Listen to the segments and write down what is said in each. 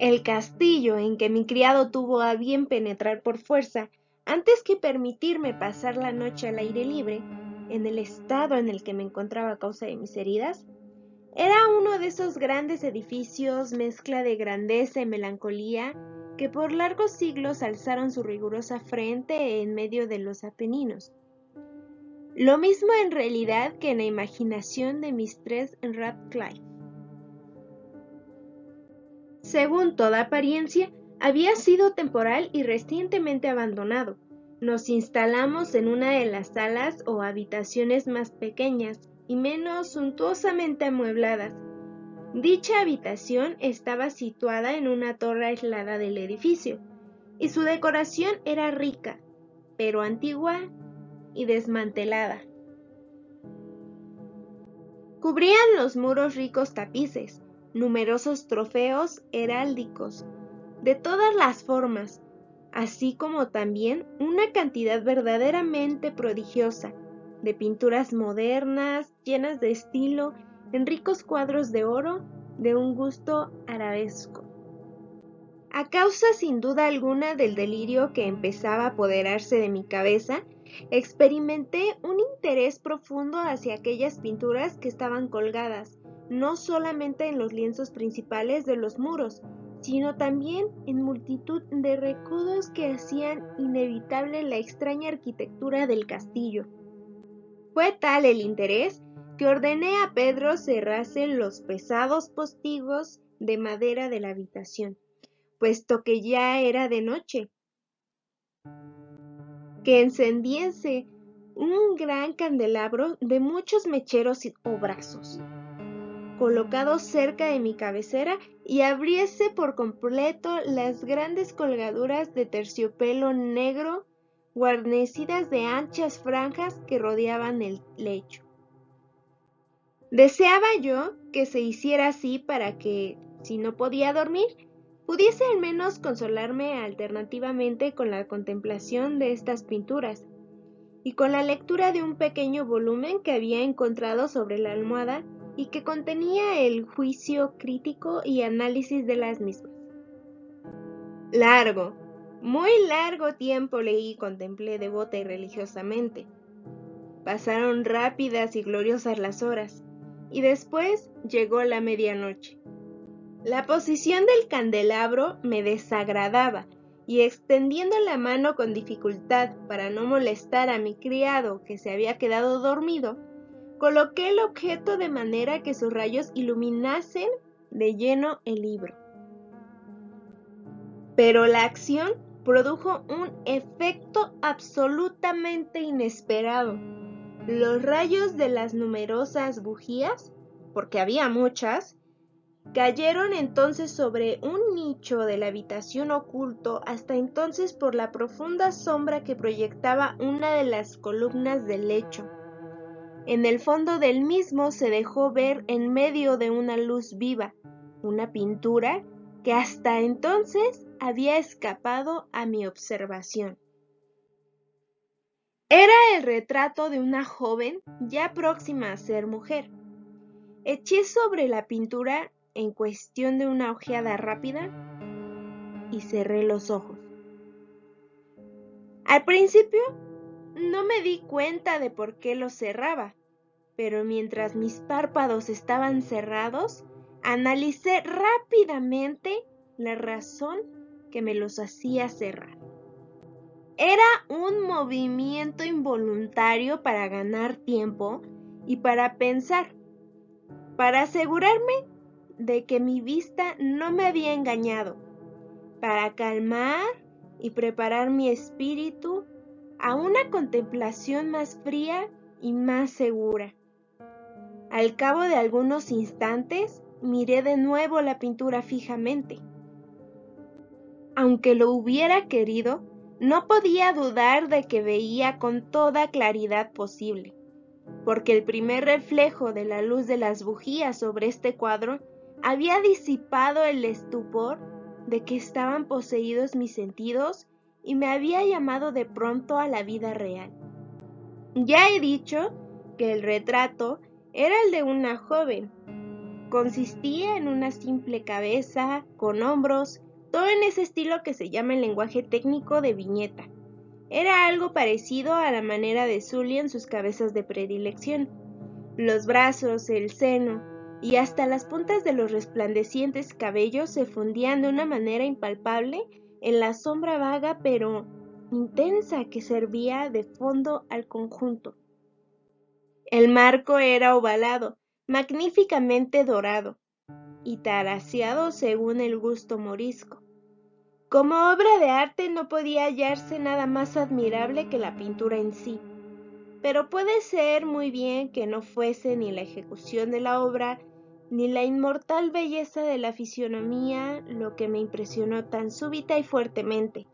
El castillo en que mi criado tuvo a bien penetrar por fuerza, antes que permitirme pasar la noche al aire libre, en el estado en el que me encontraba a causa de mis heridas, era uno de esos grandes edificios, mezcla de grandeza y melancolía, que por largos siglos alzaron su rigurosa frente en medio de los Apeninos. Lo mismo en realidad que en la imaginación de Mistress Radcliffe. Según toda apariencia, había sido temporal y recientemente abandonado. Nos instalamos en una de las salas o habitaciones más pequeñas y menos suntuosamente amuebladas. Dicha habitación estaba situada en una torre aislada del edificio, y su decoración era rica, pero antigua y desmantelada. Cubrían los muros ricos tapices, numerosos trofeos heráldicos, de todas las formas, así como también una cantidad verdaderamente prodigiosa de pinturas modernas, llenas de estilo, en ricos cuadros de oro de un gusto arabesco. A causa sin duda alguna del delirio que empezaba a apoderarse de mi cabeza, experimenté un interés profundo hacia aquellas pinturas que estaban colgadas, no solamente en los lienzos principales de los muros, sino también en multitud de recodos que hacían inevitable la extraña arquitectura del castillo. Fue tal el interés que ordené a Pedro cerrase los pesados postigos de madera de la habitación, puesto que ya era de noche, que encendiese un gran candelabro de muchos mecheros o brazos, colocado cerca de mi cabecera y abriese por completo las grandes colgaduras de terciopelo negro guarnecidas de anchas franjas que rodeaban el lecho. Deseaba yo que se hiciera así para que, si no podía dormir, pudiese al menos consolarme alternativamente con la contemplación de estas pinturas y con la lectura de un pequeño volumen que había encontrado sobre la almohada y que contenía el juicio crítico y análisis de las mismas. Largo, muy largo tiempo leí y contemplé devota y religiosamente. Pasaron rápidas y gloriosas las horas, y después llegó la medianoche. La posición del candelabro me desagradaba, y extendiendo la mano con dificultad para no molestar a mi criado que se había quedado dormido, Coloqué el objeto de manera que sus rayos iluminasen de lleno el libro. Pero la acción produjo un efecto absolutamente inesperado. Los rayos de las numerosas bujías, porque había muchas, cayeron entonces sobre un nicho de la habitación oculto hasta entonces por la profunda sombra que proyectaba una de las columnas del lecho. En el fondo del mismo se dejó ver en medio de una luz viva una pintura que hasta entonces había escapado a mi observación. Era el retrato de una joven ya próxima a ser mujer. Eché sobre la pintura en cuestión de una ojeada rápida y cerré los ojos. Al principio no me di cuenta de por qué los cerraba, pero mientras mis párpados estaban cerrados, analicé rápidamente la razón que me los hacía cerrar. Era un movimiento involuntario para ganar tiempo y para pensar, para asegurarme de que mi vista no me había engañado, para calmar y preparar mi espíritu a una contemplación más fría y más segura. Al cabo de algunos instantes, miré de nuevo la pintura fijamente. Aunque lo hubiera querido, no podía dudar de que veía con toda claridad posible, porque el primer reflejo de la luz de las bujías sobre este cuadro había disipado el estupor de que estaban poseídos mis sentidos y me había llamado de pronto a la vida real. Ya he dicho que el retrato era el de una joven, consistía en una simple cabeza, con hombros, todo en ese estilo que se llama el lenguaje técnico de viñeta. Era algo parecido a la manera de Zulia en sus cabezas de predilección. Los brazos, el seno y hasta las puntas de los resplandecientes cabellos se fundían de una manera impalpable en la sombra vaga pero intensa que servía de fondo al conjunto. El marco era ovalado, magníficamente dorado y taraseado según el gusto morisco. Como obra de arte no podía hallarse nada más admirable que la pintura en sí, pero puede ser muy bien que no fuese ni la ejecución de la obra ni la inmortal belleza de la fisionomía lo que me impresionó tan súbita y fuertemente.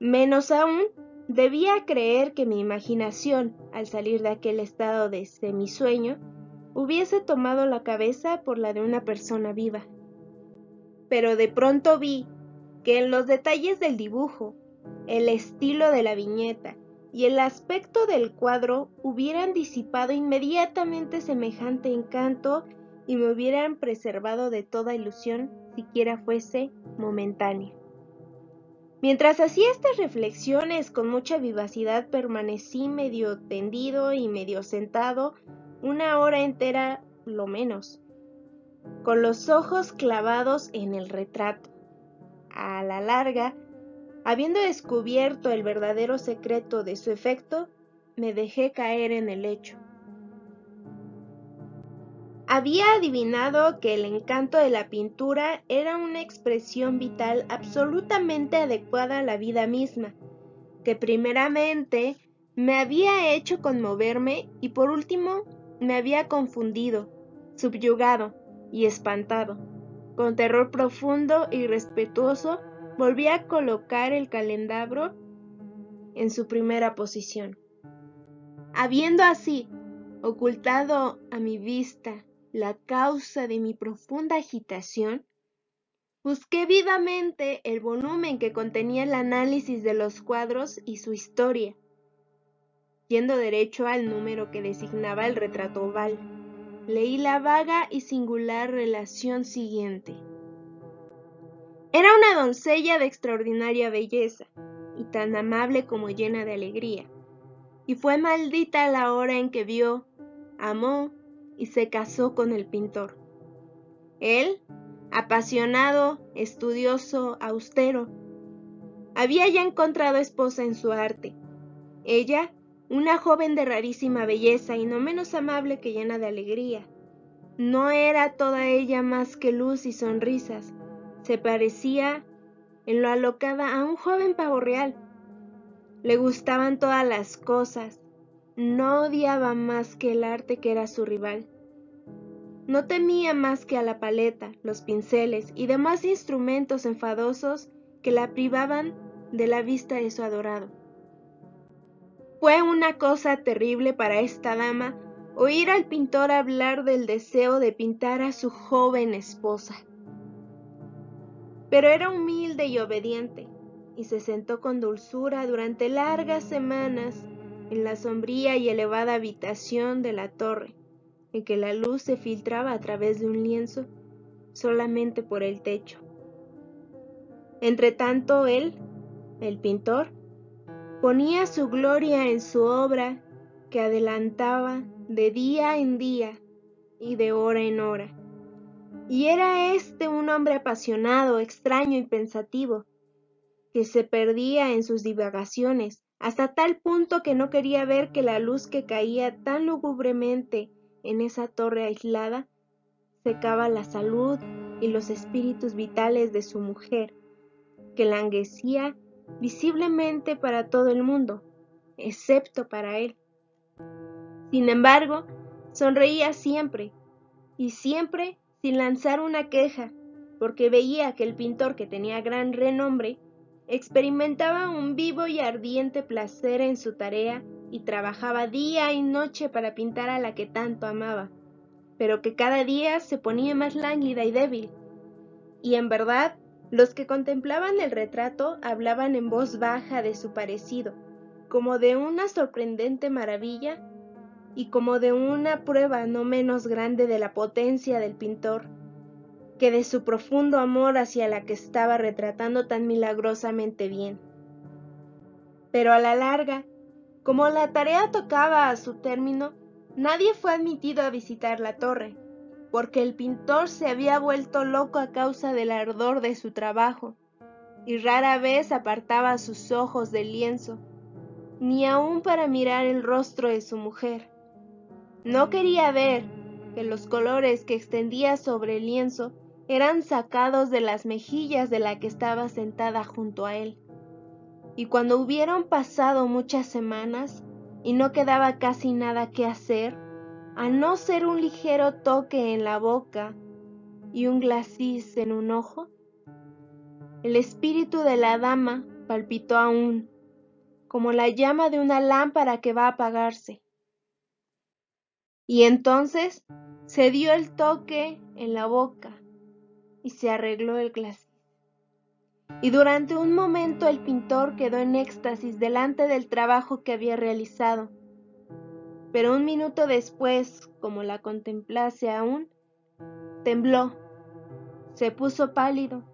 Menos aún, debía creer que mi imaginación, al salir de aquel estado de semisueño, hubiese tomado la cabeza por la de una persona viva. Pero de pronto vi que en los detalles del dibujo, el estilo de la viñeta y el aspecto del cuadro hubieran disipado inmediatamente semejante encanto y me hubieran preservado de toda ilusión, siquiera fuese momentánea. Mientras hacía estas reflexiones con mucha vivacidad permanecí medio tendido y medio sentado una hora entera lo menos, con los ojos clavados en el retrato. A la larga, habiendo descubierto el verdadero secreto de su efecto, me dejé caer en el lecho. Había adivinado que el encanto de la pintura era una expresión vital absolutamente adecuada a la vida misma, que primeramente me había hecho conmoverme y por último me había confundido, subyugado y espantado. Con terror profundo y respetuoso volví a colocar el calendabro en su primera posición. Habiendo así ocultado a mi vista la causa de mi profunda agitación, busqué vivamente el volumen que contenía el análisis de los cuadros y su historia yendo derecho al número que designaba el retrato oval. Leí la vaga y singular relación siguiente. Era una doncella de extraordinaria belleza, y tan amable como llena de alegría, y fue maldita la hora en que vio, amó y se casó con el pintor. Él, apasionado, estudioso, austero, había ya encontrado esposa en su arte. Ella una joven de rarísima belleza y no menos amable que llena de alegría. No era toda ella más que luz y sonrisas. Se parecía en lo alocada a un joven pavo real. Le gustaban todas las cosas. No odiaba más que el arte que era su rival. No temía más que a la paleta, los pinceles y demás instrumentos enfadosos que la privaban de la vista de su adorado. Fue una cosa terrible para esta dama oír al pintor hablar del deseo de pintar a su joven esposa. Pero era humilde y obediente, y se sentó con dulzura durante largas semanas en la sombría y elevada habitación de la torre, en que la luz se filtraba a través de un lienzo solamente por el techo. Entretanto él, el pintor, ponía su gloria en su obra que adelantaba de día en día y de hora en hora. Y era este un hombre apasionado, extraño y pensativo, que se perdía en sus divagaciones, hasta tal punto que no quería ver que la luz que caía tan lúgubremente en esa torre aislada secaba la salud y los espíritus vitales de su mujer, que languecía visiblemente para todo el mundo, excepto para él. Sin embargo, sonreía siempre, y siempre sin lanzar una queja, porque veía que el pintor que tenía gran renombre experimentaba un vivo y ardiente placer en su tarea y trabajaba día y noche para pintar a la que tanto amaba, pero que cada día se ponía más lánguida y débil. Y en verdad los que contemplaban el retrato hablaban en voz baja de su parecido, como de una sorprendente maravilla y como de una prueba no menos grande de la potencia del pintor, que de su profundo amor hacia la que estaba retratando tan milagrosamente bien. Pero a la larga, como la tarea tocaba a su término, nadie fue admitido a visitar la torre, porque el pintor se había vuelto loco a causa del ardor de su trabajo, y rara vez apartaba sus ojos del lienzo, ni aun para mirar el rostro de su mujer. No quería ver que los colores que extendía sobre el lienzo eran sacados de las mejillas de la que estaba sentada junto a él. Y cuando hubieron pasado muchas semanas y no quedaba casi nada que hacer, a no ser un ligero toque en la boca y un glacis en un ojo, el espíritu de la dama palpitó aún, como la llama de una lámpara que va a apagarse. Y entonces se dio el toque en la boca y se arregló el glacis. Y durante un momento el pintor quedó en éxtasis delante del trabajo que había realizado. Pero un minuto después, como la contemplase aún, tembló, se puso pálido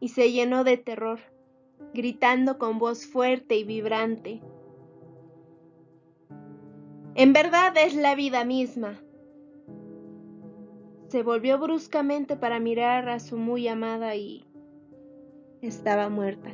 y se llenó de terror, gritando con voz fuerte y vibrante. En verdad es la vida misma, se volvió bruscamente para mirar a su muy amada y estaba muerta.